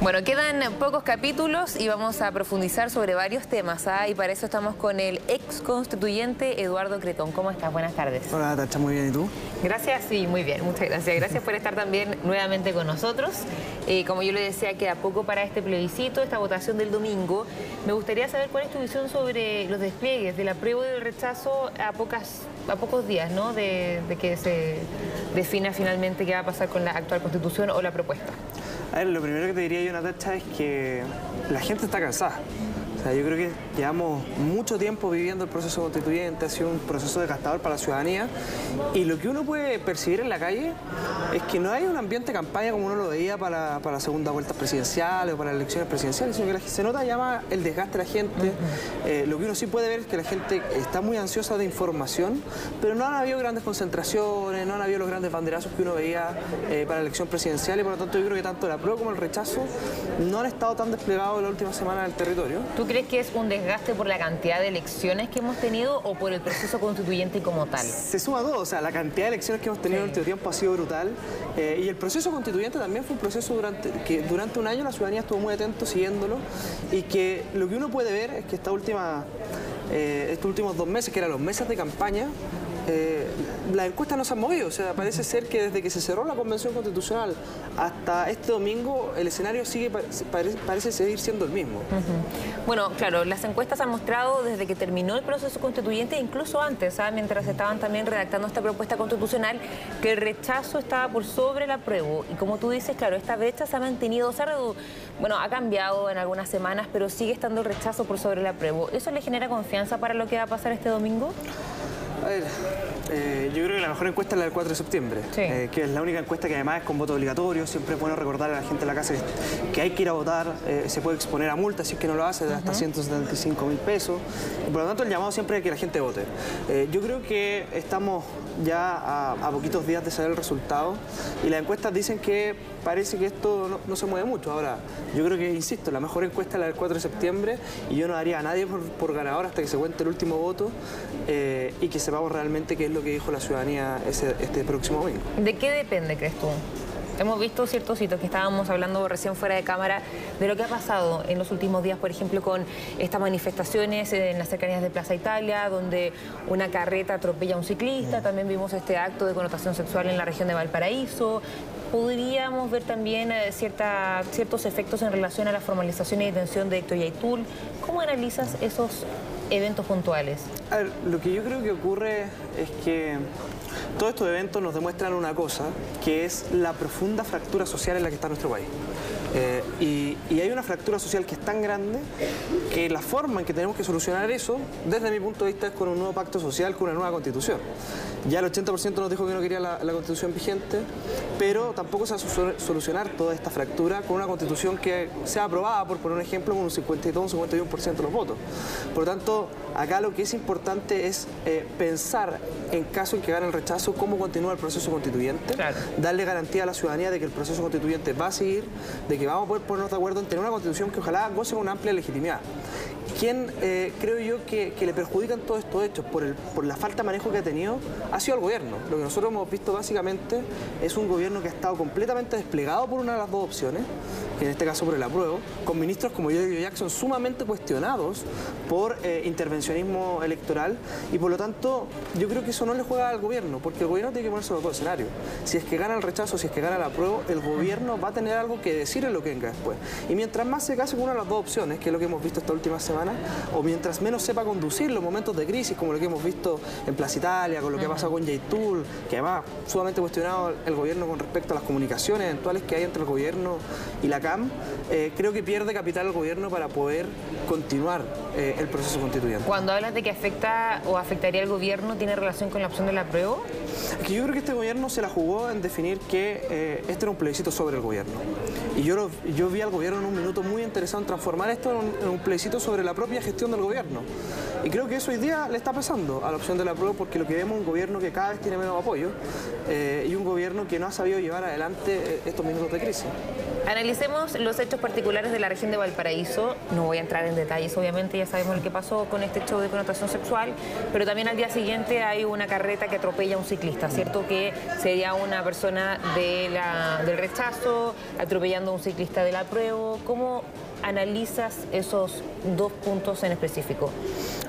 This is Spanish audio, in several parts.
Bueno, quedan pocos capítulos y vamos a profundizar sobre varios temas. ¿ah? Y para eso estamos con el ex constituyente Eduardo Cretón. ¿Cómo estás? Buenas tardes. Hola, Tacha, muy bien. ¿Y tú? Gracias, sí, muy bien. Muchas gracias. Gracias por estar también nuevamente con nosotros. Eh, como yo le decía, queda poco para este plebiscito, esta votación del domingo. Me gustaría saber cuál es tu visión sobre los despliegues del apruebo y del rechazo a, pocas, a pocos días ¿no? de, de que se defina finalmente qué va a pasar con la actual constitución o la propuesta. A ver, lo primero que te diría yo, Natacha, es que la gente está cansada. Sea, yo creo que llevamos mucho tiempo viviendo el proceso constituyente, ha sido un proceso desgastador para la ciudadanía. Y lo que uno puede percibir en la calle es que no hay un ambiente de campaña como uno lo veía para, para la segunda vuelta presidencial o para las elecciones presidenciales, sino que se nota ya más el desgaste de la gente. Eh, lo que uno sí puede ver es que la gente está muy ansiosa de información, pero no han habido grandes concentraciones, no han habido los grandes banderazos que uno veía eh, para la elección presidencial y por lo tanto yo creo que tanto el apruebo como el rechazo no han estado tan desplegados en la última semana en el territorio crees que es un desgaste por la cantidad de elecciones que hemos tenido o por el proceso constituyente como tal? Se suma todo, o sea, la cantidad de elecciones que hemos tenido en el último tiempo ha sido brutal eh, y el proceso constituyente también fue un proceso durante que durante un año la ciudadanía estuvo muy atento siguiéndolo y que lo que uno puede ver es que esta última, eh, estos últimos dos meses, que eran los meses de campaña, eh, las encuestas no se han movido, o sea, parece ser que desde que se cerró la Convención Constitucional hasta este domingo el escenario sigue parece, seguir siendo el mismo. Bueno, claro, las encuestas han mostrado desde que terminó el proceso constituyente, incluso antes, mientras estaban también redactando esta propuesta constitucional, que el rechazo estaba por sobre el apruebo. Y como tú dices, claro, esta brecha se ha mantenido, se ha bueno, ha cambiado en algunas semanas, pero sigue estando el rechazo por sobre el apruebo. ¿Eso le genera confianza para lo que va a pasar este domingo? A ver, eh, yo creo que la mejor encuesta es la del 4 de septiembre, eh, que es la única encuesta que además es con voto obligatorio. Siempre es bueno recordar a la gente de la casa que, hay que ir a votar, eh, se puede exponer a multa si es que no lo hace, de hasta 175 mil pesos. por lo tanto, el llamado siempre es que la gente vote. yo creo que estamos ya a, poquitos días de saber el resultado y las encuestas dicen que parece que esto no, se mueve mucho. Ahora, yo creo que, insisto, la mejor encuesta es la del 4 de septiembre y yo no daría a nadie por, ganador hasta que se cuente el último voto y que sepamos realmente qué es lo que dijo la ciudadanía este próximo domingo. ¿De qué depende, crees tú? Hemos visto ciertos hitos que estábamos hablando recién fuera de cámara de lo que ha pasado en los últimos días, por ejemplo, con estas manifestaciones en las cercanías de Plaza Italia, donde una carreta atropella a un ciclista. También vimos este acto de connotación sexual en la región de Valparaíso. Podríamos ver también eh, cierta, ciertos efectos en relación a la formalización y detención de Héctor Yaitul. ¿Cómo analizas esos eventos puntuales? A ver, lo que yo creo que ocurre es que todos estos eventos nos demuestran una cosa, que es la profunda fractura social en la que está nuestro país. Eh, y, hay una fractura social que es tan grande que la forma en que tenemos que solucionar eso, desde mi punto de vista, es con un nuevo pacto social, con una nueva constitución. Ya el 80% nos dijo que no quería la, constitución vigente, pero tampoco se va a solucionar toda esta fractura con una constitución que sea aprobada, por poner un ejemplo, con un 52 un 51% de los votos. Por lo tanto, acá lo que es importante es eh, pensar, en caso en que gane el rechazo, cómo continúa el proceso constituyente, darle garantía a la ciudadanía de que el proceso constituyente va a seguir, de que vamos a poder ponernos de acuerdo en tener una constitución que ojalá goce de una amplia legitimidad. ¿Quién eh, creo yo que, le perjudican todos estos hechos por, la falta de manejo que ha tenido ha sido el gobierno. Lo que nosotros hemos visto básicamente es un gobierno que ha estado completamente desplegado por una de las dos opciones, en este caso por el apruebo, con ministros como Joe Jackson sumamente cuestionados por eh, intervencionismo electoral y por lo tanto yo creo que eso no le juega al gobierno, porque el gobierno tiene que ponerse los dos escenarios. Si es que gana el rechazo, si es que gana el apruebo, el gobierno va a tener algo que decir en lo que venga después. Y mientras más se case con una de las dos opciones, que es lo que hemos visto esta última semana, o mientras menos sepa conducir los momentos de crisis, como lo que hemos visto en Plaza Italia, con lo que ha pasado con Tool, que además sumamente cuestionado el gobierno con respecto a las comunicaciones eventuales que hay entre el gobierno y la CAM, eh, creo que pierde capital el gobierno para poder continuar eh, el proceso constituyente. Cuando hablas de que afecta o afectaría al gobierno, ¿tiene relación con la opción de la prueba? Que yo creo que este gobierno se la jugó en definir que eh, este era un plebiscito sobre el gobierno. Y yo, yo vi al gobierno en un minuto muy interesado en transformar esto en un, plebiscito sobre la propia gestión del gobierno. Y creo que eso hoy día le está pasando a la opción de la prueba porque lo que vemos es un gobierno que cada vez tiene menos apoyo eh, y un gobierno que no ha sabido llevar adelante eh, estos minutos de crisis. Analicemos los hechos particulares de la región de Valparaíso. No voy a entrar en detalles, obviamente, ya sabemos lo que pasó con este hecho de connotación sexual, pero también al día siguiente hay una carreta que atropella a un ciclista, ¿cierto? Que sería una persona del rechazo atropellando a un ciclista de la prueba. ¿Cómo analizas esos dos puntos en específico?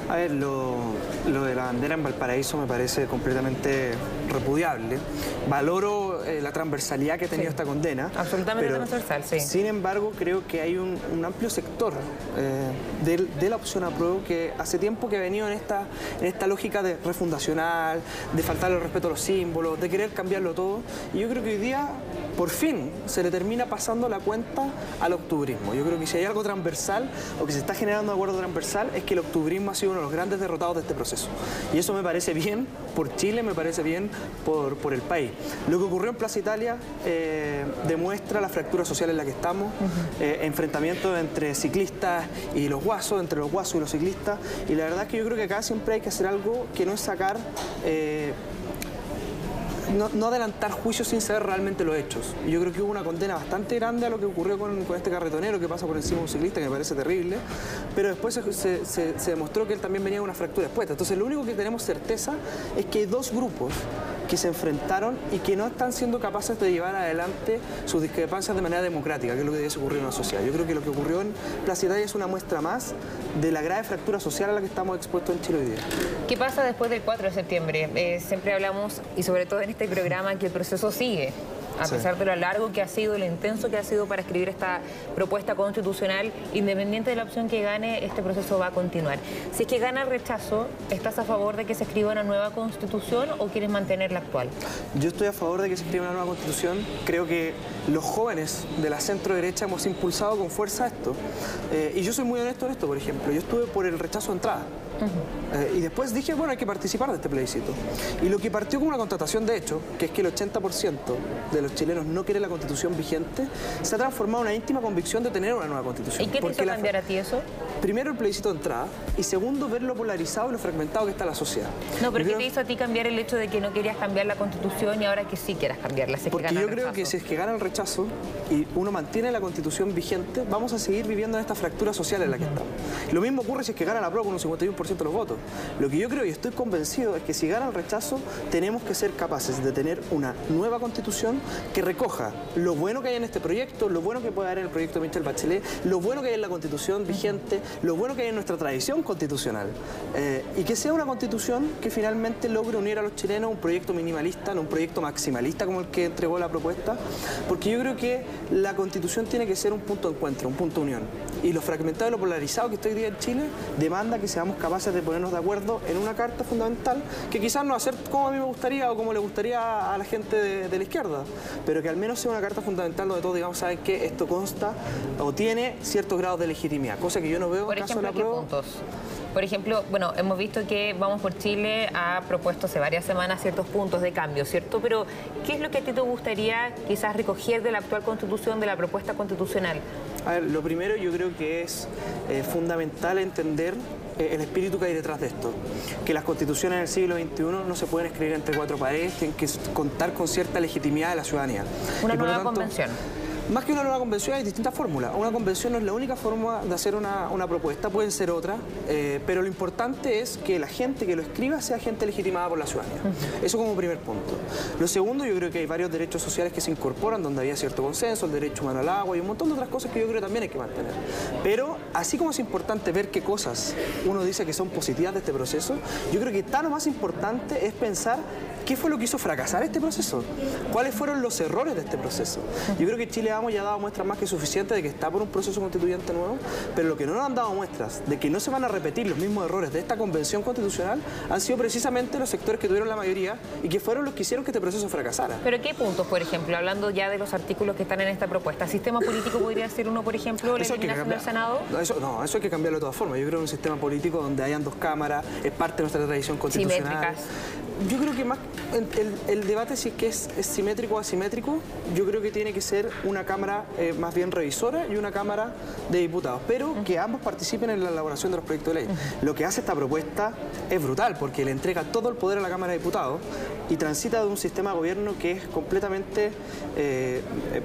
A ver, lo, de la bandera en Valparaíso me parece completamente repudiable. Valoro eh, la transversalidad que ha tenido esta condena. Absolutamente transversal, sí. Sin embargo, creo que hay un, amplio sector eh, de, la opción apruebo que hace tiempo que ha venido en esta, en esta lógica de refundacional, de faltarle el respeto a los símbolos, de querer cambiarlo todo. Y yo creo que hoy día, por fin, se le termina pasando la cuenta al octubrismo. Yo creo que si hay algo transversal o que se está generando un acuerdo transversal es que el octubrismo ha sido uno los grandes derrotados de este proceso. Y eso me parece bien por Chile, me parece bien por, por el país. Lo que ocurrió en Plaza Italia eh, demuestra la fractura social en la que estamos, eh, enfrentamientos entre ciclistas y los guasos, entre los guasos y los ciclistas, y la verdad es que yo creo que acá siempre hay que hacer algo que no es sacar... Eh, no, adelantar juicios sin saber realmente los hechos. yo creo que hubo una condena bastante grande a lo que ocurrió con, este carretonero que pasa por encima de un ciclista, que me parece terrible, pero después se, demostró que él también venía de una fractura expuesta. Entonces lo único que tenemos certeza es que hay dos grupos que se enfrentaron y que no están siendo capaces de llevar adelante sus discrepancias de manera democrática, que es lo que debe ocurrir en una sociedad. Yo creo que lo que ocurrió en Plaza Italia es una muestra más de la grave fractura social a la que estamos expuestos en Chile hoy día. ¿Qué pasa después del 4 de septiembre? Eh, siempre hablamos, y sobre todo en este programa, que el proceso sigue a pesar de lo largo que ha sido, lo intenso que ha sido para escribir esta propuesta constitucional, independiente de la opción que gane, este proceso va a continuar. Si es que gana el rechazo, ¿estás a favor de que se escriba una nueva constitución o quieres mantener la actual? Yo estoy a favor de que se escriba una nueva constitución. Creo que los jóvenes de la centro derecha hemos impulsado con fuerza esto. Eh, y yo soy muy honesto en esto, por ejemplo. Yo estuve por el rechazo de entrada. Eh, y después dije, bueno, hay que participar de este plebiscito. Y lo que partió con una contratación de hecho, que es que el 80% de los chilenos no quiere la constitución vigente, se ha transformado en una íntima convicción de tener una nueva constitución. ¿Y qué te hizo cambiar a ti eso? Primero el plebiscito de entrada y segundo ver lo polarizado y lo fragmentado que está la sociedad. No, pero ¿qué te hizo a ti cambiar el hecho de que no querías cambiar la constitución y ahora que sí quieras cambiarla? Porque yo creo que si es que gana el rechazo y uno mantiene la constitución vigente, vamos a seguir viviendo en esta fractura social en la que estamos. Lo mismo ocurre si es que gana la prueba con un 51% de los votos. Lo que yo creo y estoy convencido es que si gana el rechazo, tenemos que ser capaces de tener una nueva constitución que recoja lo bueno que hay en este proyecto, lo bueno que puede haber en el proyecto de Michel Bachelet, lo bueno que hay en la constitución vigente, lo bueno que hay en nuestra tradición constitucional. Eh, y que sea una constitución que finalmente logre unir a los chilenos un proyecto minimalista, no un proyecto maximalista como el que entregó la propuesta, porque yo creo que la constitución tiene que ser un punto de encuentro, un punto de unión. Y lo fragmentado y lo polarizado que está hoy día en Chile demanda que seamos capaces de ponernos de acuerdo en una carta fundamental que quizás no ser como a mí me gustaría o como le gustaría a la gente de, la izquierda, pero que al menos sea una carta fundamental donde todos digamos saben que esto consta o tiene ciertos grados de legitimidad, cosa que yo no veo Por en caso de la prueba. Por ejemplo, bueno, hemos visto que Vamos por Chile ha propuesto hace varias semanas ciertos puntos de cambio, ¿cierto? Pero, ¿qué es lo que a ti te gustaría quizás recoger de la actual constitución, de la propuesta constitucional? A ver, lo primero yo creo que es eh, fundamental entender el espíritu que hay detrás de esto. Que las constituciones del siglo XXI no se pueden escribir entre cuatro paredes, tienen que contar con cierta legitimidad de la ciudadanía. Una nueva convención. Más que una nueva convención hay distintas fórmulas. Una convención no es la única forma de hacer una, propuesta, pueden ser otras, eh, pero lo importante es que la gente que lo escriba sea gente legitimada por la ciudadanía. Eso como primer punto. Lo segundo, yo creo que hay varios derechos sociales que se incorporan donde había cierto consenso, el derecho humano al agua y un montón de otras cosas que yo creo que también hay que mantener. Pero así como es importante ver qué cosas uno dice que son positivas de este proceso, yo creo que tan o más importante es pensar qué fue lo que hizo fracasar este proceso, cuáles fueron los errores de este proceso. Yo creo que Chile ya ha dado muestras más que suficientes de que está por un proceso constituyente nuevo, pero lo que no nos han dado muestras de que no se van a repetir los mismos errores de esta convención constitucional han sido precisamente los sectores que tuvieron la mayoría y que fueron los que hicieron que este proceso fracasara. ¿Pero qué puntos, por ejemplo, hablando ya de los artículos que están en esta propuesta? ¿Sistema político podría ser uno, por ejemplo, la eliminación del Senado? No eso, no, eso hay que cambiarlo de todas formas. Yo creo que un sistema político donde hayan dos cámaras es parte de nuestra tradición constitucional. Simétricas yo creo que más el, debate si es que es, simétrico o asimétrico, yo creo que tiene que ser una Cámara eh, más bien revisora y una Cámara de Diputados, pero que ambos participen en la elaboración de los proyectos de ley. Lo que hace esta propuesta es brutal, porque le entrega todo el poder a la Cámara de Diputados y transita de un sistema de gobierno que es completamente eh, eh,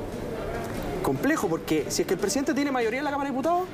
complejo, porque si es que el presidente tiene mayoría en la Cámara de Diputados,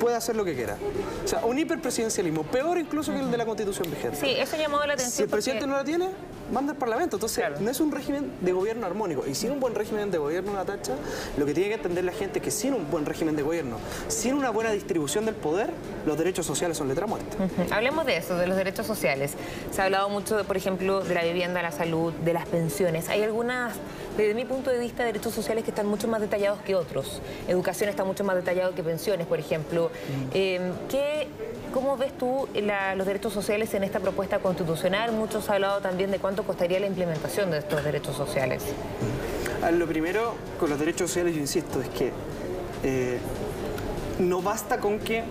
puede hacer lo que quiera. O sea, un hiperpresidencialismo, peor incluso que el de la Constitución vigente. Sí, eso llamó la atención. Si el presidente no la tiene, manda al Parlamento. Entonces, no es un régimen de gobierno armónico. Y sin un buen régimen de gobierno, una tacha, lo que tiene que entender la gente es que sin un buen régimen de gobierno, sin una buena distribución del poder, los derechos sociales son letra muerta. Hablemos de eso, de los derechos sociales. Se ha hablado mucho, por ejemplo, de la vivienda, la salud, de las pensiones. Hay algunas, desde mi punto de vista, derechos sociales que están mucho más detallados que otros. Educación está mucho más detallado que pensiones, por ejemplo. Eh, ¿qué, ¿Cómo ves tú los derechos sociales en esta propuesta constitucional? Muchos han hablado también de cuánto costaría la implementación de estos derechos sociales. Lo primero, con los derechos sociales, yo insisto, es que eh, no basta con que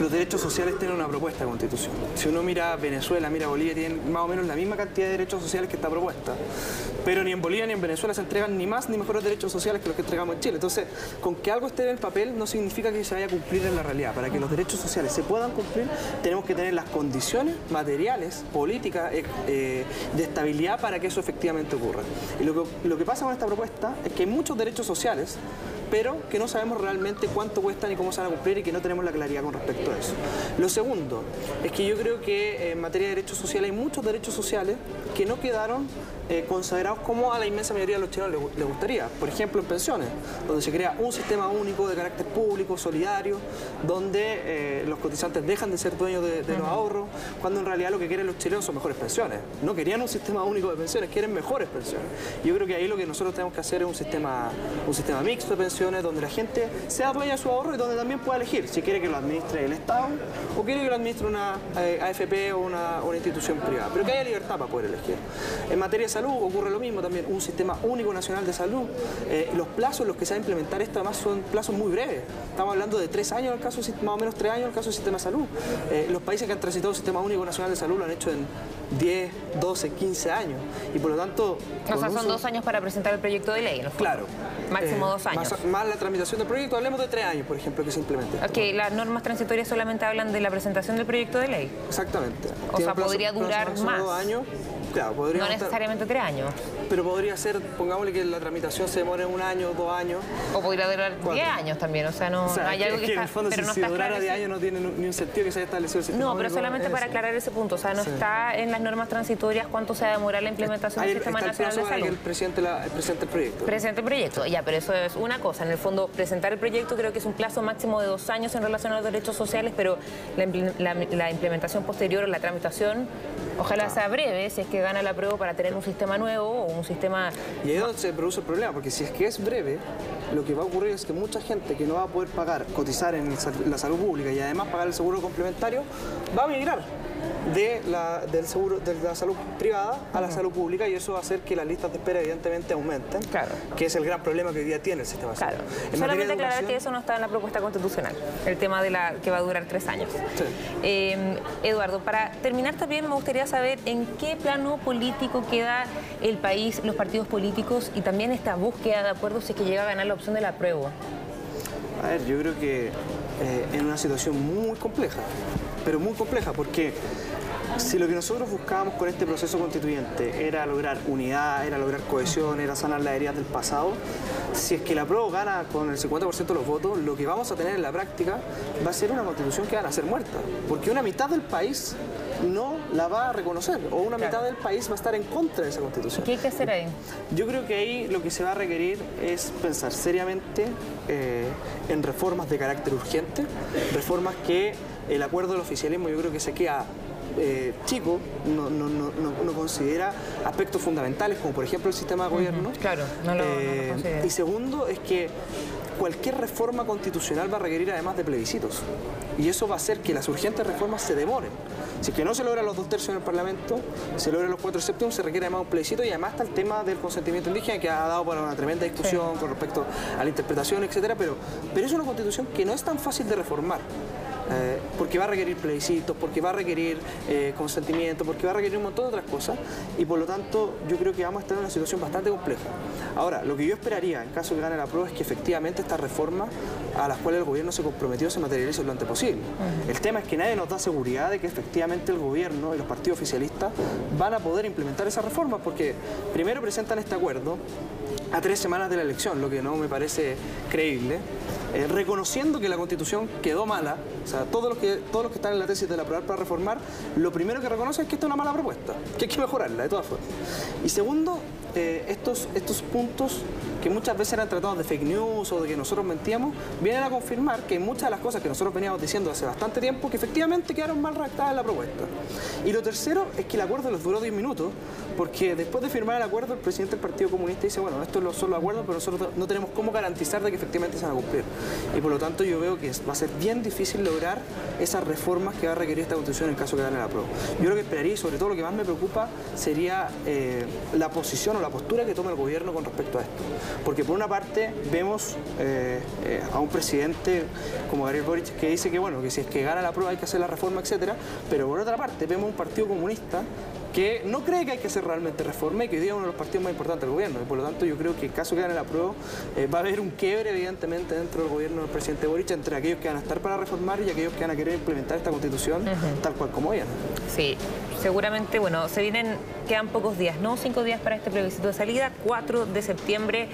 los derechos sociales tienen una propuesta de constitución. Si uno mira Venezuela, mira Bolivia, tienen más o menos la misma cantidad de derechos sociales que esta propuesta. Pero ni en Bolivia ni en Venezuela se entregan ni más ni mejores derechos sociales que los que entregamos en Chile. Entonces, con que algo esté en el papel no significa que se vaya a cumplir en la realidad. Para que los derechos sociales se puedan cumplir, tenemos que tener las condiciones materiales, políticas, eh, eh, de estabilidad para que eso efectivamente ocurra. Y lo que, lo que pasa con esta propuesta es que hay muchos derechos sociales pero que no sabemos realmente cuánto cuestan y cómo se van a cumplir y que no tenemos la claridad con respecto a eso. Lo segundo es que yo creo que en materia de derechos sociales hay muchos derechos sociales que no quedaron eh, considerados como a la inmensa mayoría de los chilenos les, gustaría. Por ejemplo, en pensiones, donde se crea un sistema único de carácter público, solidario, donde eh, los cotizantes dejan de ser dueños de, los ahorros, cuando en realidad lo que quieren los chilenos son mejores pensiones. No querían un sistema único de pensiones, quieren mejores pensiones. Yo creo que ahí lo que nosotros tenemos que hacer es un sistema, un sistema mixto de pensiones, donde la gente sea dueña de su ahorro y donde también pueda elegir si quiere que lo administre el Estado o quiere que lo administre una eh, AFP o una, institución privada. Pero que haya libertad para poder elegir. En materia salud ocurre lo mismo también, un sistema único nacional de salud. Eh, los plazos en los que se va a implementar esto además son plazos muy breves. Estamos hablando de tres años, el caso, más o menos tres años en el caso del sistema de salud. Eh, los países que han transitado el sistema único nacional de salud lo han hecho en 10, 12, 15 años. Y por lo tanto... O sea, son dos años para presentar el proyecto de ley. Claro. Máximo eh, dos años. Más, la tramitación del proyecto, hablemos de tres años, por ejemplo, que se implemente. Ok, las normas transitorias solamente hablan de la presentación del proyecto de ley. Exactamente. O sea, podría durar más. Dos años no necesariamente tres años. Pero podría ser, pongámosle que la tramitación se demore un año, dos años. O podría durar diez años también, o sea, no hay algo que, en el fondo, pero si, no durara diez años no tiene ni un sentido que se haya establecido el sistema No, pero solamente para aclarar ese punto, o sea, no está en las normas transitorias cuánto se va a demorar la implementación del Sistema Nacional de Salud. el presidente, la, el presente el proyecto. Presente el proyecto, ya, pero eso es una cosa. En el fondo, presentar el proyecto creo que es un plazo máximo de dos años en relación a los derechos sociales, pero la, la implementación posterior, la tramitación, ojalá sea breve, si es que gana la prueba para tener un sistema nuevo o un sistema... Y ahí es donde se produce el problema, porque si es que es breve, lo que va a ocurrir es que mucha gente que no va a poder pagar, cotizar en la salud pública y además pagar el seguro complementario, va a migrar de la, del seguro, de la salud privada a la salud pública y eso va a hacer que las listas de espera evidentemente aumenten, claro. que es el gran problema que hoy día tiene el sistema salud. Solamente aclarar que eso no está en la propuesta constitucional, el tema de la que va a durar tres años. Eh, Eduardo, para terminar también me gustaría saber en qué plano político queda el país, los partidos políticos y también esta búsqueda de acuerdos si es que llega a ganar la opción de la prueba. A ver, yo creo que eh, en una situación muy compleja, pero muy compleja, porque si lo que nosotros buscábamos con este proceso constituyente era lograr unidad, era lograr cohesión, era sanar las heridas del pasado, si es que la prueba gana con el 50% de los votos, lo que vamos a tener en la práctica va a ser una constitución que va a ser muerta, porque una mitad del país no la va a reconocer o una mitad del país va a estar en contra de esa constitución. ¿Qué hay que hacer ahí? Yo creo que ahí lo que se va a requerir es pensar seriamente eh, en reformas de carácter urgente, reformas que el acuerdo del oficialismo yo creo que se queda eh, chico no, considera aspectos fundamentales como por ejemplo el sistema de gobierno. Claro, no lo, eh, Y segundo es que cualquier reforma constitucional va a requerir además de plebiscitos. Y eso va a hacer que las urgentes reformas se demoren. Si es que no se logran los dos tercios en el Parlamento, se logran los cuatro séptimos, se requiere además un plebiscito y además está el tema del consentimiento indígena que ha dado para una tremenda discusión con respecto a la interpretación, etcétera, pero, pero es una constitución que no es tan fácil de reformar eh, porque va a requerir plebiscitos, porque va a requerir eh, consentimiento, porque va a requerir un montón de otras cosas y por lo tanto yo creo que vamos a estar en una situación bastante compleja. Ahora, lo que yo esperaría en caso de que gane la prueba es que efectivamente estas reformas a las cuales el gobierno se comprometió se materialicen lo antes posible. El tema es que nadie nos da seguridad de que efectivamente el gobierno y los partidos oficialistas van a poder implementar esas reformas porque primero presentan este acuerdo a tres semanas de la elección, lo que no me parece creíble, eh, reconociendo que la constitución quedó mala, o sea, todos los, que, todos los que están en la tesis de la prueba para reformar, lo primero que reconocen es que esta es una mala propuesta, que hay que mejorarla de todas formas. Y segundo, eh, estos, estos puntos que muchas veces eran tratados de fake news o de que nosotros mentíamos, vienen a confirmar que muchas de las cosas que nosotros veníamos diciendo hace bastante tiempo, que efectivamente quedaron mal redactadas en la propuesta. Y lo tercero es que el acuerdo les duró 10 minutos, porque después de firmar el acuerdo, el presidente del Partido Comunista dice, bueno, esto es solo acuerdo, pero nosotros no tenemos cómo garantizar de que efectivamente se van a cumplir. Y por lo tanto yo veo que va a ser bien difícil lograr esas reformas que va a requerir esta Constitución en caso que gane la prueba. Yo lo que esperaría, y sobre todo lo que más me preocupa, sería eh, la posición o la postura que tome el gobierno con respecto a esto. Porque por una parte vemos eh, eh, a un presidente como Gabriel Boric que dice que bueno, que si es que gana la prueba hay que hacer la reforma, etcétera, pero por otra parte vemos un partido comunista que no cree que hay que hacer realmente reforma y que hoy día es uno de los partidos más importantes del gobierno. Y por lo tanto yo creo que en caso que gane la prueba eh, va a haber un quiebre evidentemente dentro del gobierno del presidente Boric entre aquellos que van a estar para reformar y aquellos que van a querer implementar esta constitución tal cual como ella. Sí, seguramente, bueno, se vienen, quedan pocos días, ¿no? Cinco días para este plebiscito de salida, 4 de septiembre.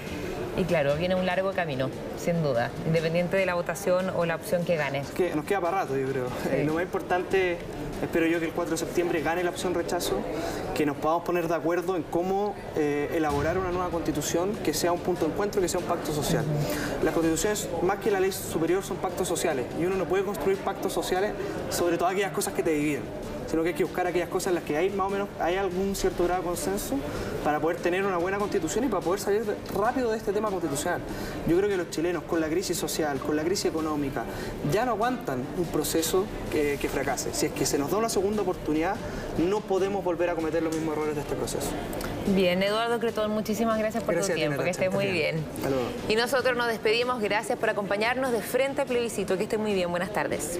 Y claro, viene un largo camino, sin duda, independiente de la votación o la opción que gane. que nos queda para rato, yo creo. Eh, lo más importante, espero yo que el 4 de septiembre gane la opción rechazo, que nos podamos poner de acuerdo en cómo eh, elaborar una nueva constitución que sea un punto de encuentro, que sea un pacto social. Las constituciones, más que la ley superior, son pactos sociales y uno no puede construir pactos sociales sobre todas aquellas cosas que te dividen sino que hay que buscar aquellas cosas en las que hay más o menos hay algún cierto grado de consenso para poder tener una buena constitución y para poder salir rápido de este tema constitucional. Yo creo que los chilenos con la crisis social, con la crisis económica, ya no aguantan un proceso que, fracase. Si es que se nos da una segunda oportunidad, no podemos volver a cometer los mismos errores de este proceso. Bien, Eduardo Cretón, muchísimas gracias por tu tiempo, que esté muy bien. Y nosotros nos despedimos, gracias por acompañarnos de frente al plebiscito, que esté muy bien, buenas tardes.